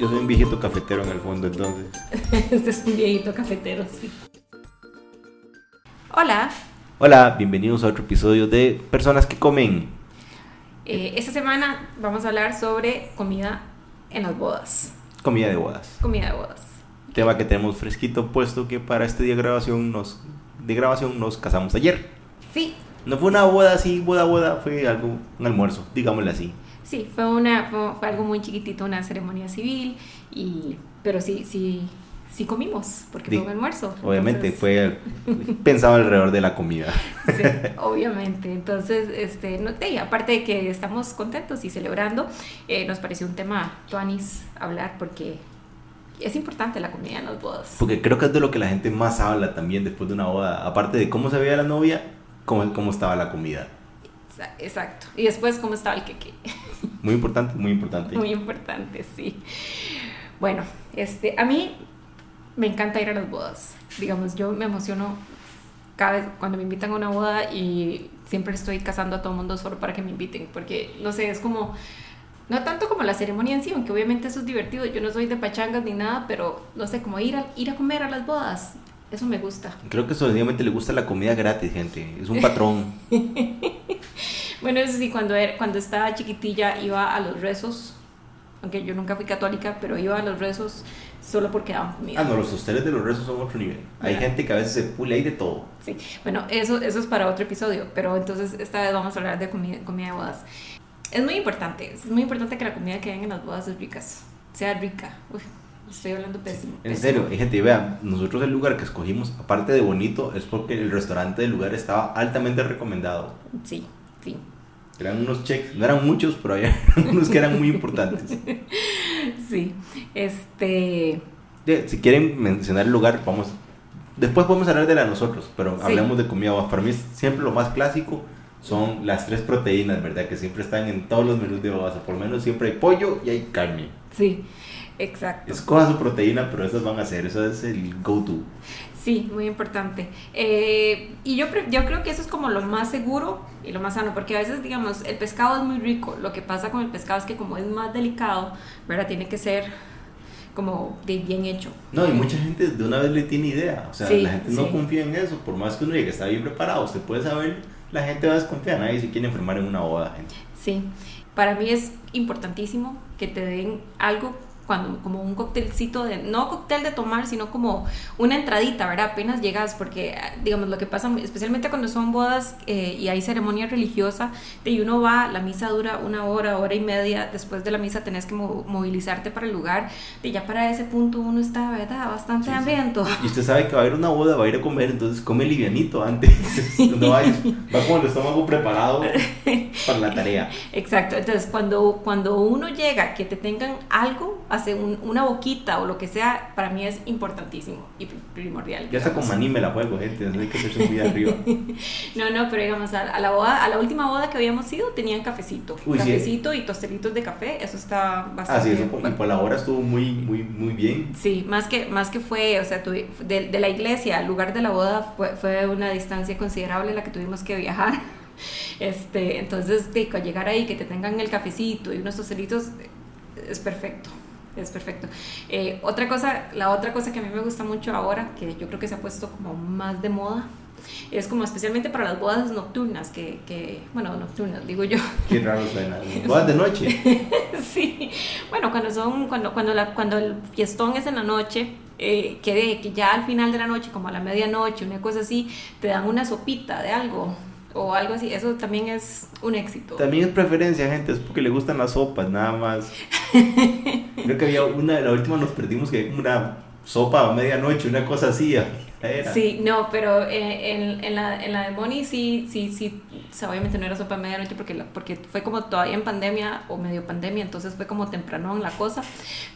Yo soy un viejito cafetero en el fondo, entonces. este es un viejito cafetero, sí. Hola. Hola, bienvenidos a otro episodio de Personas que comen. Eh, esta semana vamos a hablar sobre comida en las bodas. Comida de bodas. Comida de bodas. Tema que tenemos fresquito, puesto que para este día de grabación nos, de grabación nos casamos ayer. Sí. No fue una boda así, boda, boda, fue algo, un almuerzo, digámosle así. Sí, fue, una, fue, algo muy chiquitito, una ceremonia civil, y, pero sí, sí, sí comimos, porque fue un almuerzo. Obviamente, fue pensado alrededor de la comida. Sí, obviamente. Entonces, este, no, aparte de que estamos contentos y celebrando, eh, nos pareció un tema, Tuanis, hablar, porque es importante la comida en las bodas. Porque creo que es de lo que la gente más habla también después de una boda, aparte de cómo se veía la novia, cómo, cómo estaba la comida. Exacto. Y después cómo estaba el queque. Muy importante, muy importante. Muy importante, sí. Bueno, este, a mí me encanta ir a las bodas. Digamos, yo me emociono cada vez cuando me invitan a una boda y siempre estoy casando a todo el mundo solo para que me inviten, porque no sé, es como no tanto como la ceremonia en sí, aunque obviamente eso es divertido. Yo no soy de pachangas ni nada, pero no sé, como ir a, ir a comer a las bodas. Eso me gusta. Creo que solamente le gusta la comida gratis, gente. Es un patrón. bueno, eso sí, cuando, era, cuando estaba chiquitilla iba a los rezos, aunque yo nunca fui católica, pero iba a los rezos solo porque daban comida. Ah, no, los hosteles de los rezos son otro nivel. Hay gente que a veces se pule ahí de todo. Sí, bueno, eso, eso es para otro episodio, pero entonces esta vez vamos a hablar de comida, comida de bodas. Es muy importante, es muy importante que la comida que den en las bodas es rica, sea rica. estoy hablando pésimo. En serio, gente, vean, nosotros el lugar que escogimos, aparte de bonito, es porque el restaurante del lugar estaba altamente recomendado. Sí, sí. Eran unos checks, no eran muchos, pero había unos que eran muy importantes. Sí, este... si quieren mencionar el lugar, vamos... Después podemos hablar de la nosotros, pero hablamos de comida. Para mí siempre lo más clásico son las tres proteínas, ¿verdad? Que siempre están en todos los menús de bodas. Por lo menos siempre hay pollo y hay carne. Sí, exacto. Escoja su proteína, pero esas van a ser, eso es el go-to. Sí, muy importante. Eh, y yo, yo creo que eso es como lo más seguro y lo más sano, porque a veces, digamos, el pescado es muy rico. Lo que pasa con el pescado es que como es más delicado, ¿verdad? Tiene que ser como de bien hecho. No, y mucha gente de una vez le tiene idea. O sea, la gente no confía en eso. Por más que uno diga que está bien preparado, usted puede saber la gente va a desconfiar, nadie se quiere enfermar en una boda, gente. Sí, para mí es importantísimo que te den algo cuando como un cóctelcito de no cóctel de tomar sino como una entradita verdad apenas llegas porque digamos lo que pasa especialmente cuando son bodas eh, y hay ceremonia religiosa y uno va la misa dura una hora hora y media después de la misa tenés que movilizarte para el lugar y ya para ese punto uno está verdad bastante hambriento. Y usted sabe que va a haber una boda va a ir a comer entonces come livianito antes. No va, va con el estómago preparado para la tarea. Exacto. Entonces cuando cuando uno llega que te tengan algo hace una boquita o lo que sea, para mí es importantísimo y primordial. Ya está con maní me la juego, gente, no hay que hacerse muy arriba. no, no, pero digamos, a, la boda, a la última boda que habíamos ido, tenían cafecito. cafecito y tostelitos de café, eso está bastante... Ah, sí, eso y por la hora estuvo muy, muy, muy bien. Sí, más que, más que fue, o sea, de, de la iglesia al lugar de la boda fue, fue una distancia considerable la que tuvimos que viajar. Este, entonces, de, llegar ahí, que te tengan el cafecito y unos tostelitos, es perfecto es perfecto. Eh, otra cosa, la otra cosa que a mí me gusta mucho ahora, que yo creo que se ha puesto como más de moda, es como especialmente para las bodas nocturnas, que, que bueno, nocturnas, digo yo. Qué raro suena. Bodas de noche. sí. Bueno, cuando son, cuando, cuando, la, cuando el fiestón es en la noche, eh, que, que ya al final de la noche, como a la medianoche, una cosa así, te dan una sopita de algo, o algo así, eso también es un éxito. También es preferencia, gente, es porque le gustan las sopas, nada más. Creo que había una, la última nos perdimos que había como una sopa a medianoche, una cosa así. Era. Sí, no, pero eh, en, en, la, en la de Moni sí, sí, sí, obviamente no era sopa a medianoche porque, porque fue como todavía en pandemia o medio pandemia, entonces fue como temprano en la cosa,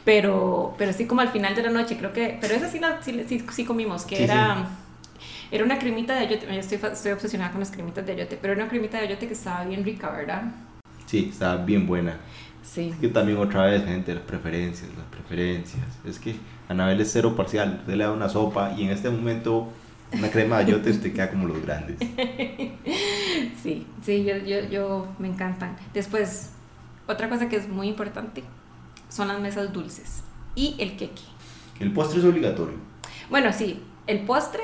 pero, pero sí como al final de la noche, creo que, pero esa sí, la, sí, sí, comimos, que era... Era una cremita de ayote, yo estoy, estoy obsesionada con las cremitas de ayote, pero era una cremita de ayote que estaba bien rica, ¿verdad? Sí, estaba bien buena. Sí. Es que también otra vez, gente, las preferencias, las preferencias. Es que Anabel es cero parcial, usted le da una sopa y en este momento una crema de ayote usted queda como los grandes. Sí, sí, yo, yo, yo me encantan. Después, otra cosa que es muy importante son las mesas dulces. y el queque. El postre es obligatorio. Bueno, sí, el postre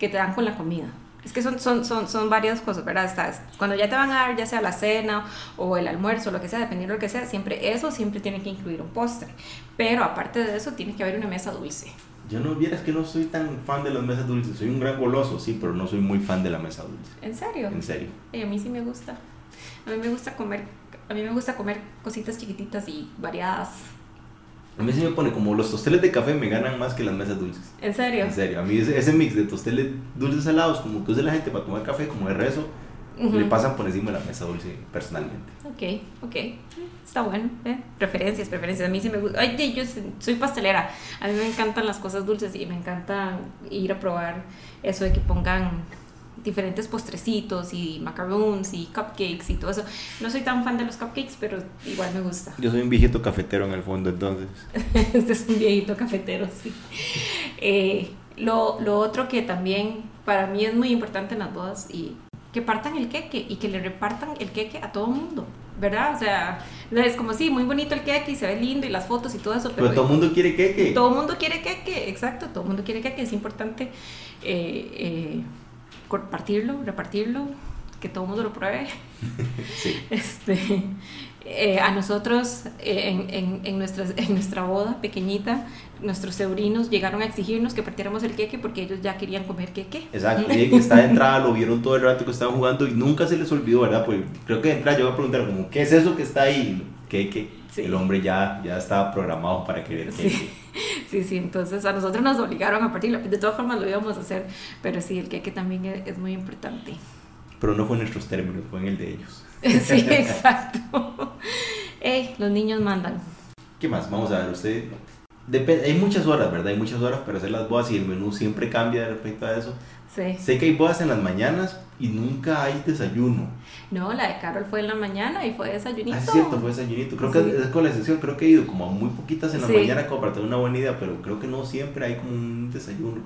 que te dan con la comida. Es que son, son, son, son varias cosas, ¿verdad? Estás, cuando ya te van a dar, ya sea la cena o el almuerzo, lo que sea, dependiendo de lo que sea, siempre eso siempre tiene que incluir un postre. Pero aparte de eso, tiene que haber una mesa dulce. Yo no vieras que no soy tan fan de las mesas dulces. Soy un gran goloso, sí, pero no soy muy fan de la mesa dulce. ¿En serio? En serio. a mí sí me gusta. A mí me gusta comer, a mí me gusta comer cositas chiquititas y variadas. A mí sí me pone como los tosteles de café me ganan más que las mesas dulces. ¿En serio? En serio. A mí ese, mix de tosteles dulces salados, como que usa la gente para tomar café, como de rezo, le pasan por encima de la mesa dulce personalmente. Ok, ok. Está bueno. ¿eh? Preferencias, preferencias. A mí sí me gusta. Ay, yo soy pastelera. A mí me encantan las cosas dulces y me encanta ir a probar eso de que pongan diferentes postrecitos y macarons y cupcakes y todo eso. No soy tan fan de los cupcakes, pero igual me gusta. Yo soy un viejito cafetero en el fondo, entonces. este es un viejito cafetero, sí. Eh, lo, lo otro que también para mí es muy importante en las bodas y que partan el queque y que le repartan el queque a todo mundo. ¿verdad? O sea, es como sí, muy bonito el queque y se ve lindo y las fotos y todo eso. Pero, todo el mundo quiere queque. Todo el mundo quiere queque, exacto, todo el mundo quiere queque. Es importante eh, eh, compartirlo, repartirlo, que todo el mundo lo pruebe. sí. Este, eh, a nosotros eh, en, en, en, en nuestra boda pequeñita, nuestros sobrinos llegaron a exigirnos que partiéramos el queque porque ellos ya querían comer queque. Exacto, y que está de entrada, lo vieron todo el rato que estaban jugando y nunca se les olvidó, ¿verdad? Pues creo que de entrada yo voy a preguntar como, ¿qué es eso que está ahí? Queque. El hombre ya, ya estaba programado para querer queque. Sí. Sí, sí, entonces a nosotros nos obligaron a partirlo. De todas formas lo íbamos a hacer, pero sí, el queque también es, es muy importante. Pero no fue en nuestros términos, fue en el de ellos. Sí, exacto. Ey, los niños mandan. ¿Qué más? Vamos a ver, usted... Depende, hay muchas horas, ¿verdad? Hay muchas horas para hacer las bodas y el menú siempre cambia respecto a eso. Sí. Sé que hay bodas en las mañanas y nunca hay desayuno. No, la de Carol fue en la mañana y fue desayunito. Ah, es cierto, fue desayunito. Creo que es con la excepción, creo que he ido como a muy poquitas en la mañana como para tener una buena idea, pero creo que no siempre hay como un desayuno.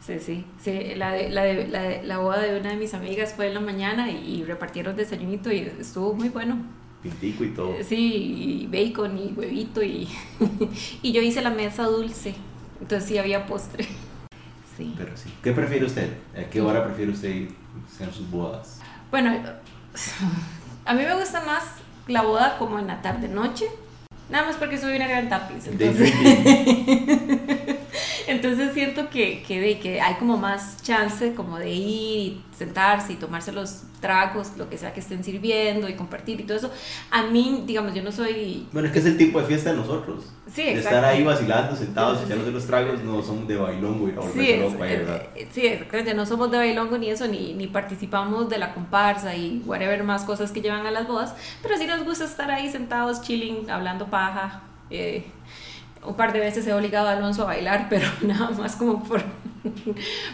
Sí, sí, sí. La, de, la, de, la, de, la boda de una de mis amigas fue en la mañana y, repartieron desayunito y estuvo muy bueno. Pintico y todo. Sí, y bacon y huevito y, y yo hice la mesa dulce, entonces sí había postre. Sí. Pero sí. ¿Qué prefiere usted? ¿A qué hora prefiere usted ir a sus bodas? Bueno, a mí me gusta más la boda como en la tarde-noche, nada más porque soy una gran tapiz. Entonces... Entonces siento que, que, que hay como más chance como de ir y sentarse y tomarse los tragos, lo que sea que estén sirviendo y compartir y todo eso. A mí, digamos, yo no soy... Bueno, es que es el tipo de fiesta de nosotros. Sí, de estar ahí vacilando, sentados, echándose los tragos, no somos de bailongo y no sí, es, loco eh, Sí, exactamente, no somos de bailongo ni eso, ni, ni participamos de la comparsa y whatever más cosas que llevan a las bodas, pero sí nos gusta estar ahí sentados, chilling, hablando paja. Eh, un par de veces he obligado a Alonso a bailar, pero nada más como por,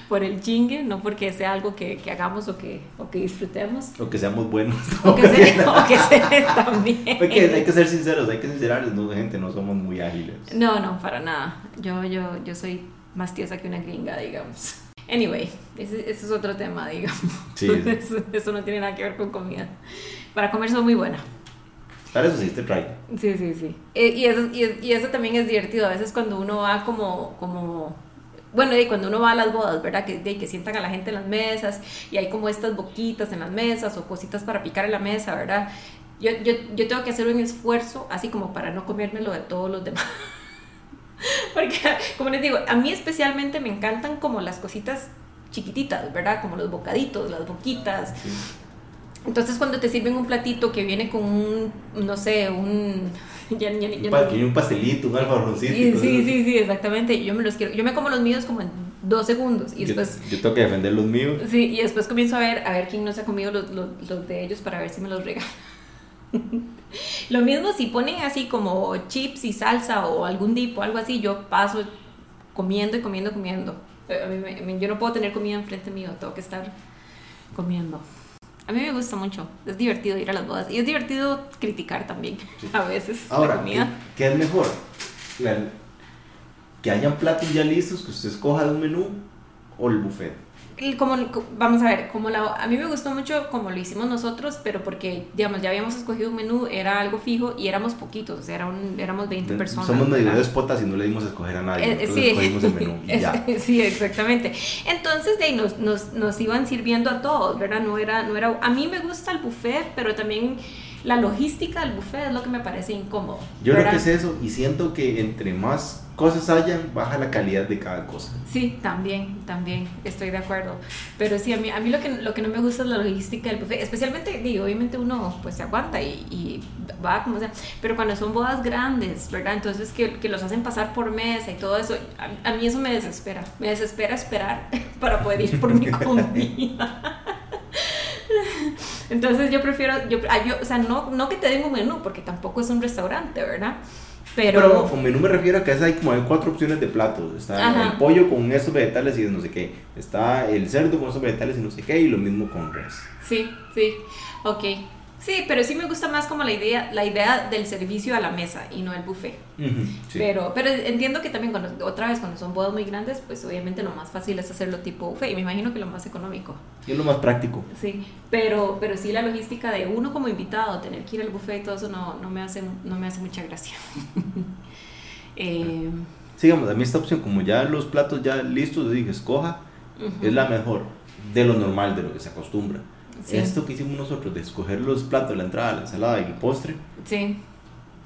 por el chingue, no porque sea algo que, que hagamos o que, o que disfrutemos. O que seamos buenos. O que, sea, o que también. Porque hay que ser sinceros, hay que sincerarles, no, gente, no somos muy ágiles. No, no, para nada. Yo, yo, yo soy más tiesa que una gringa, digamos. Anyway, ese, ese es otro tema, digamos. Sí. Eso, eso no tiene nada que ver con comida. Para comer soy muy buena. Para eso sí te trae. Sí, sí, sí. Eh, y eso, y, eso también es divertido. A veces cuando uno va como, como bueno, y cuando uno va a las bodas, ¿verdad? Que, que sientan a la gente en las mesas y hay como estas boquitas en las mesas o cositas para picar en la mesa, ¿verdad? Yo, yo, yo tengo que hacer un esfuerzo así como para no comérmelo de todos los demás. Porque, como les digo, a mí especialmente me encantan como las cositas chiquititas, ¿verdad? Como los bocaditos, las boquitas. Entonces cuando te sirven un platito que viene con un, no sé, un... Ya, un, pastelito, un alfajorcito. Sí, sí, sí, exactamente. Yo me los quiero, yo me como los míos como en dos segundos y después... Yo, tengo que defender los míos. Sí, y después comienzo a ver, a ver quién no se ha comido los, los, los de ellos para ver si me los regalan. Lo mismo si ponen así como chips y salsa o algún dip o algo así, yo paso comiendo y comiendo, comiendo. Eh, yo no puedo tener comida enfrente mío, tengo que estar comiendo. A mí me gusta mucho, es divertido ir a las bodas y es divertido criticar también a veces Ahora, ¿qué, ¿qué, es mejor? que hayan platos ya listos que usted escoja de un menú o el buffet. Como, vamos a ver, como la, a mí me gustó mucho como lo hicimos nosotros, pero porque, digamos, ya habíamos escogido un menú, era algo fijo y éramos poquitos, o sea, era un, éramos 20 personas. Somos medio despotas y no le dimos a escoger a nadie, eh, sí. escogimos el menú. ya. sí, exactamente. Entonces, de ahí nos, nos, nos, iban sirviendo a todos, ¿verdad? No era, no era, a mí me gusta el buffet, pero también la logística del buffet es lo que me parece incómodo. Yo creo que es eso y siento que entre más cosas hayan, baja la calidad de cada cosa. Sí, también, también, estoy de acuerdo. Pero sí, a mí, a mí lo, que, lo que no me gusta es la logística del buffet, especialmente, digo, obviamente uno pues se aguanta y, y, va como sea, pero cuando son bodas grandes, ¿verdad? Entonces que, que los hacen pasar por mesa y todo eso, a, a mí eso me desespera, me desespera esperar para poder ir por mi comida. Entonces yo prefiero, yo, ah, yo, o sea, no, no que te den un menú, porque tampoco es un restaurante, ¿verdad? Pero, Pero con menú me refiero a que hay como hay cuatro opciones de platos. Está el pollo con estos vegetales y no sé qué. Está el cerdo con estos vegetales y no sé qué. Y lo mismo con res. Sí, sí. Ok. Sí, pero sí me gusta más como la idea, la idea del servicio a la mesa y no el buffet. pero, pero entiendo que también cuando, otra vez cuando son bodas muy grandes, pues obviamente lo más fácil es hacerlo tipo buffet y me imagino que lo más económico. Y es lo más práctico. Sí, pero, pero sí la logística de uno como invitado, tener que ir al buffet y todo eso no, no, me, hace, no me hace mucha gracia. eh, Sigamos, a mí esta opción, como ya los platos ya listos, dije, escoja, es la mejor de lo normal, de lo que se acostumbra. Esto que hicimos nosotros de escoger los platos, la entrada, la ensalada y el postre. Sí.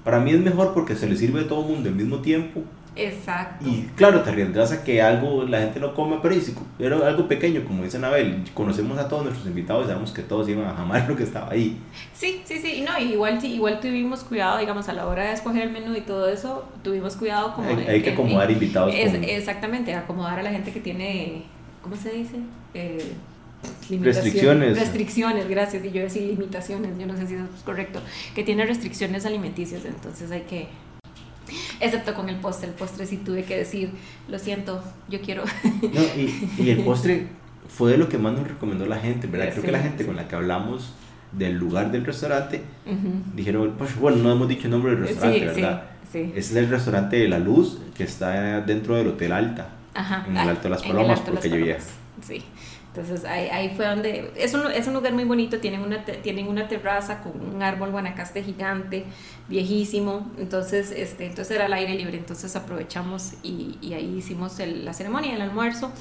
Para mí es mejor porque se le sirve a todo el mundo al mismo tiempo. Exacto. Y claro, te arriesgas a que algo la gente no come, pero, pero algo pequeño, como dice Anabel, conocemos a todos nuestros invitados y sabemos que todos iban a jamar lo que estaba ahí. Sí, sí, sí, no, igual, igual tuvimos cuidado, digamos, a la hora de escoger el menú y todo eso, tuvimos cuidado como... Hay, que acomodar invitados. Exactamente, acomodar a la gente que tiene, ¿cómo se dice? Eh, restricciones. Restricciones, gracias. Y yo decía limitaciones, yo no sé si eso es correcto. Que tiene restricciones alimenticias, entonces hay que. Excepto con el postre. El postre sí tuve que decir, lo siento, yo quiero. No, y, y el postre fue de lo que más nos recomendó la gente, ¿verdad? Creo que la gente con la que hablamos del lugar del restaurante dijeron, pues bueno, no hemos dicho el nombre del restaurante, ¿verdad? Sí, Es el restaurante de La Luz que está dentro del Hotel Alta, Ajá, en el Alto de las Palomas, porque yo Sí. Entonces ahí, ahí fue donde, es un, es un lugar muy bonito, tienen una, tienen una terraza con un árbol guanacaste gigante, viejísimo, entonces, este, entonces era al aire libre, entonces aprovechamos y, y ahí hicimos la ceremonia, el almuerzo,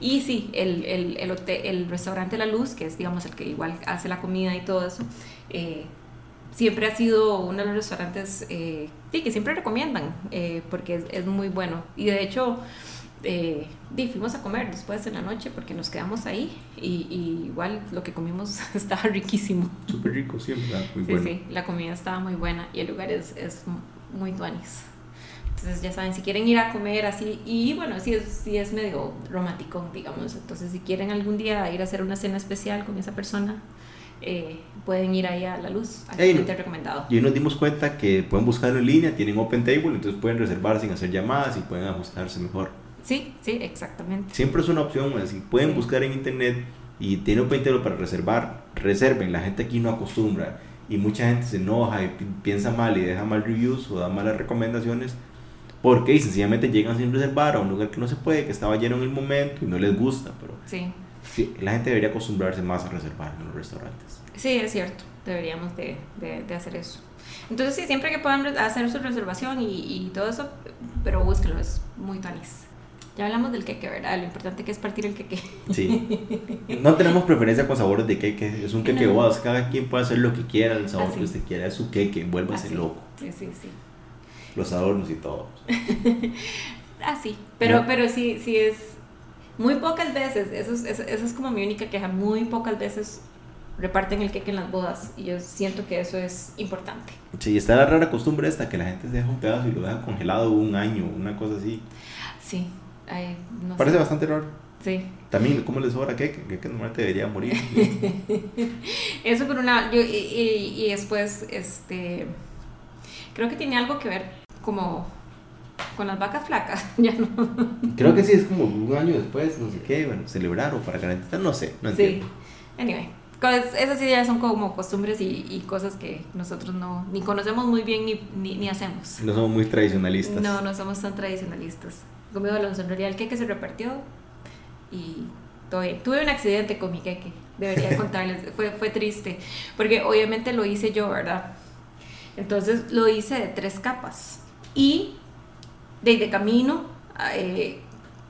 y sí, el, el, el, el, restaurante La Luz, que es digamos el que igual hace la comida y todo eso, eh, siempre ha sido uno de los restaurantes eh, sí, que siempre recomiendan, eh, porque es, es muy bueno, y de hecho eh, fuimos a comer después de la noche porque nos quedamos ahí y, igual lo que comimos estaba riquísimo. Súper rico, siempre, muy sí, Sí, la comida estaba muy buena y el lugar es, es muy tuanis. Entonces ya saben, si quieren ir a comer así, y bueno, sí es, sí es medio romántico, digamos. Entonces si quieren algún día ir a hacer una cena especial con esa persona, eh, pueden ir ahí a la luz, altamente recomendado. Y hoy nos dimos cuenta que pueden buscarlo en línea, tienen Open Table, entonces pueden reservar sin hacer llamadas y pueden ajustarse mejor. Sí, sí, exactamente. Siempre es una opción, si pueden buscar en internet y tienen un pentero para reservar, reserven, la gente aquí no acostumbra y mucha gente se enoja y piensa mal y deja mal reviews o da malas recomendaciones porque sencillamente llegan sin reservar a un lugar que no se puede, que estaba lleno en el momento y no les gusta, pero sí. la gente debería acostumbrarse más a reservar en los restaurantes. Sí, es cierto, deberíamos de, de, hacer eso. Entonces sí, siempre que puedan hacer su reservación y, y todo eso, pero búsquenlo, es muy tanis. Ya hablamos del queque, ¿verdad? Lo importante que es partir el queque. Sí. No tenemos preferencia con sabores de queque. Es un queque no. Cada quien puede hacer lo que quiera, el sabor que usted quiera. Es su queque. Vuélvase Así. loco. Sí, sí, sí. Los adornos y todo. Así. Pero, pero sí, sí es. Muy pocas veces. Eso es, eso, eso es como mi única queja. Muy pocas veces reparten el queque en las bodas y yo siento que eso es importante. Sí, está la rara costumbre esta que la gente deja un pedazo y lo deja congelado un año, una cosa así. Sí, Parece bastante raro. Sí. También, ¿cómo les sobra qué? Que, que normalmente debería morir. Eso por una... Yo, y, y, después, este... Creo que tiene algo que ver como con las vacas flacas, ya no. Creo que sí, es como un año después, no sé qué, bueno, celebrar o para garantizar, no sé, no entiendo. Sí, anyway, esas ideas son como costumbres y, y, cosas que nosotros no, ni conocemos muy bien ni, ni, ni, hacemos. No somos muy tradicionalistas. No, no somos tan tradicionalistas conmigo Alonso, en realidad el queque se repartió y todo bien. Tuve un accidente con mi queque, debería contarles, fue, fue triste, porque obviamente lo hice yo, ¿verdad? Entonces lo hice de tres capas. Y de, camino, eh,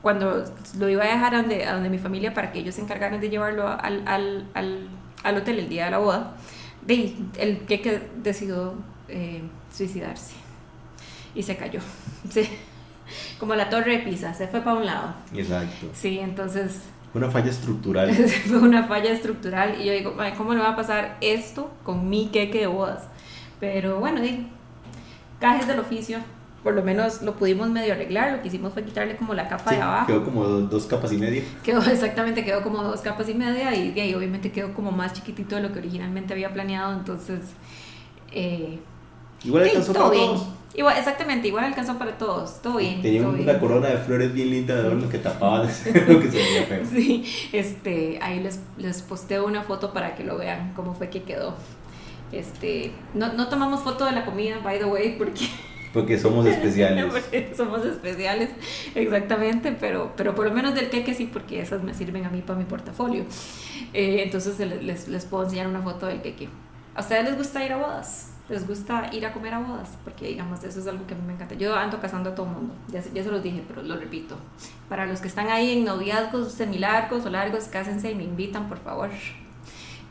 cuando lo iba a dejar a donde, a donde mi familia para que ellos se encargaran de llevarlo al, al, al, al hotel el día de la boda, de, el queque decidió eh, suicidarse y se cayó. Sí. Como la torre de Pisa, se fue para un lado. Exacto. Sí, entonces... Una falla estructural. fue una falla estructural y yo digo, ¿cómo le va a pasar esto con mi queque de bodas? Pero bueno, digo, cajes del oficio, por lo menos lo pudimos medio arreglar, lo que hicimos fue quitarle como la capa de abajo. Quedó como dos, capas y media. Quedó exactamente, quedó como dos capas y media y de ahí obviamente quedó como más chiquitito de lo que originalmente había planeado, entonces... Eh, Igual alcanzó para todos. Igual, exactamente, igual alcanzó para todos, todo bien. Tenía una corona de flores bien linda de adorno que tapaba lo que se veía feo. Sí, este, ahí les, les posteo una foto para que lo vean cómo fue que quedó. Este, no, no tomamos foto de la comida, by the way, porque... Porque somos especiales. porque somos especiales, exactamente, pero, pero por lo menos del queque sí, porque esas me sirven a mí para mi portafolio. Eh, entonces les, les, puedo enseñar una foto del queque. ¿A ustedes les gusta ir a bodas? ¿Les gusta ir a comer a bodas? Porque digamos, eso es algo que a mí me encanta. Yo ando casando a todo el mundo, ya, ya se los dije, pero lo repito. Para los que están ahí en noviazgos semilargos o largos, cásense y me invitan, por favor.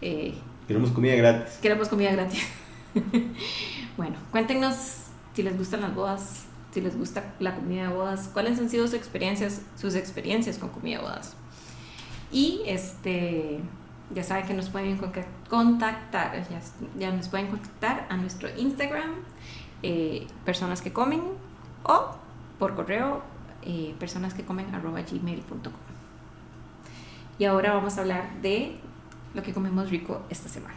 Eh, Queremos comida gratis. Queremos comida gratis. bueno, cuéntenos si les gustan las bodas, si les gusta la comida de bodas, cuáles han sido sus experiencias, sus experiencias con comida de bodas. Y este, ya saben que nos pueden contactar, ya, nos pueden contactar a nuestro Instagram, eh, personas que comen, o por correo, eh, personas que comen arroba gmail.com. Y ahora vamos a hablar de lo que comemos rico esta semana.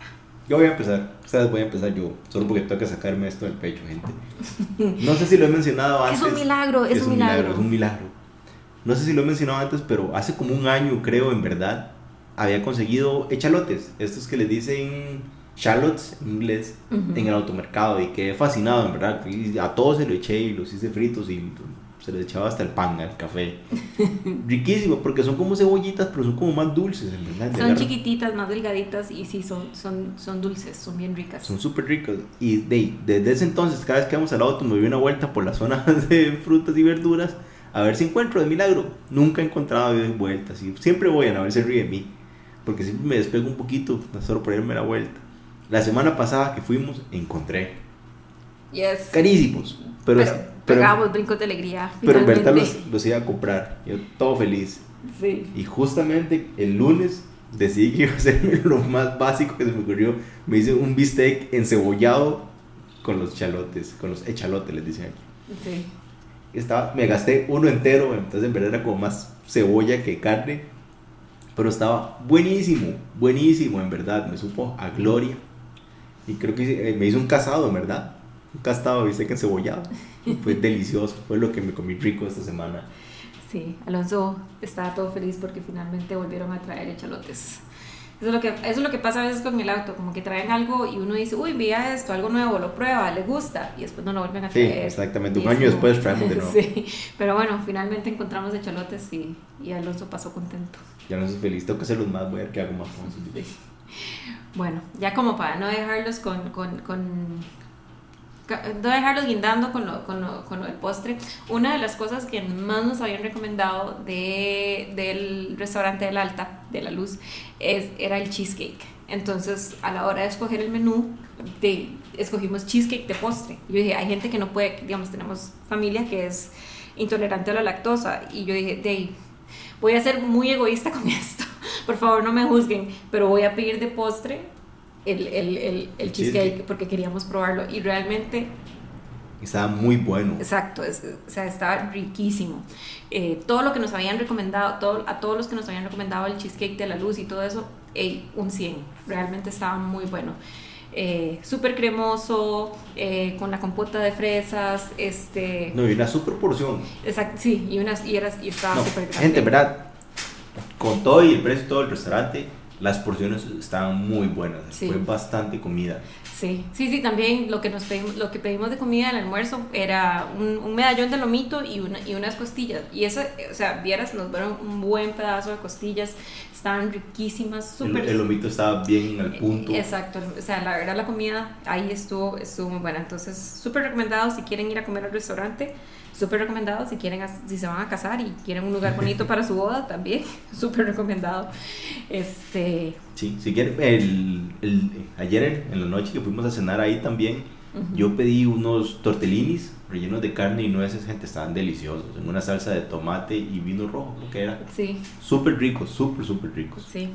Yo voy a empezar, ustedes voy a empezar yo, solo porque tengo que sacarme esto del pecho, gente. No sé si lo he mencionado antes. Es un milagro, es, un, milagro. Es un milagro. No sé si lo he mencionado antes, pero hace como un año, creo, en verdad, había conseguido echalotes, estos que les dicen shallots en inglés, en el automercado y quedé fascinado, en verdad. a todos se lo eché y los hice fritos y se les echaba hasta el pan, el café. Riquísimo, porque son como cebollitas, pero son como más dulces, en verdad. Son chiquititas, más delgaditas y sí, son, son, son dulces, son bien ricas. Son súper ricas. Y de, desde ese entonces, cada vez que vamos al auto, me doy una vuelta por la zona de frutas y verduras a ver si encuentro de milagro. Nunca he encontrado de vueltas y siempre voy a ver si ríe de mí, porque siempre me despego un poquito, solo por irme la vuelta. La semana pasada que fuimos, encontré. Yes. Carísimos, pero, pero brincos de alegría. Pero en verdad los, iba a comprar. Yo todo feliz. Sí. Y justamente el lunes decidí que iba a hacerme lo más básico que se me ocurrió. Me hice un bistec encebollado con los chalotes, con los echalotes, les dicen aquí. Sí. Estaba, me gasté uno entero, entonces en verdad era como más cebolla que carne. Pero estaba buenísimo, buenísimo, en verdad. Me supo a gloria. Y creo que eh, me hizo un casado, en verdad un castado de que encebollado. Fue delicioso, fue lo que me comí rico esta semana. Sí, Alonso estaba todo feliz porque finalmente volvieron a traer echalotes. Eso es, lo que, eso es lo que pasa a veces con el auto, como que traen algo y uno dice, uy, mira esto, algo nuevo, lo prueba, le gusta, y después no lo vuelven a traer. Sí, exactamente, un año después traemos de nuevo. sí, pero bueno, finalmente encontramos echalotes y, y Alonso pasó contento. Ya no soy feliz, tengo que hacerlos más, voy a ver qué hago más con esos. Bueno, ya como para no dejarlos con, con, con no dejarlos guindando con lo, con, lo, con lo del postre. Una de las cosas que más nos habían recomendado de, del restaurante del Alta, de la Luz, es, era el cheesecake. Entonces, a la hora de escoger el menú, de, escogimos cheesecake de postre. Yo dije, hay gente que no puede, digamos, tenemos familia que es intolerante a la lactosa. Y yo dije, de voy a ser muy egoísta con esto. Por favor, no me juzguen, pero voy a pedir de postre el, el, el, el cheesecake porque queríamos probarlo y realmente estaba muy bueno. Exacto, o sea, estaba riquísimo. Eh, todo lo que nos habían recomendado, todo, a todos los que nos habían recomendado el cheesecake de la luz y todo eso, un 100, realmente estaba muy bueno. Eh, súper cremoso, eh, con la compota de fresas, este... No, y una super porción. Exacto, sí, y, unas, y, era, y estaba súper grande. Gente, ¿verdad? Con todo y el precio todo el restaurante, las porciones estaban muy buenas, fue bastante comida. Sí, sí, sí, también lo que nos pedimos, lo que pedimos de comida en el almuerzo era un, medallón de lomito y, una, y unas costillas. Y eso, o sea, vieras, nos dieron un buen pedazo de costillas, estaban riquísimas, súper... El, el, lomito estaba bien al punto. Exacto, o sea, la verdad la comida ahí estuvo, estuvo muy buena. Entonces, súper recomendado si quieren ir a comer al restaurante súper recomendado si quieren si se van a casar y quieren un lugar bonito para su boda también súper recomendado este sí si quieren el, el, ayer en la noche que fuimos a cenar ahí también yo pedí unos tortellinis rellenos de carne y nueces gente estaban deliciosos. En una salsa de tomate y vino rojo lo que era. Sí. Súper ricos súper súper ricos. Sí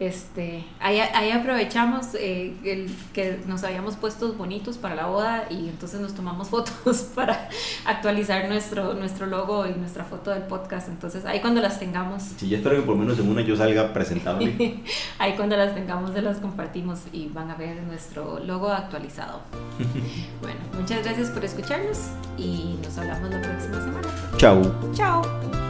este, ahí, ahí aprovechamos eh, el, que nos habíamos puesto bonitos para la boda y entonces nos tomamos fotos para actualizar nuestro, nuestro logo y nuestra foto del podcast. Entonces ahí cuando las tengamos... Sí, yo espero que por lo menos en una yo salga presentable. ahí cuando las tengamos se las compartimos y van a ver nuestro logo actualizado. bueno, muchas gracias por escucharnos y nos hablamos la próxima semana. Chao. Chao.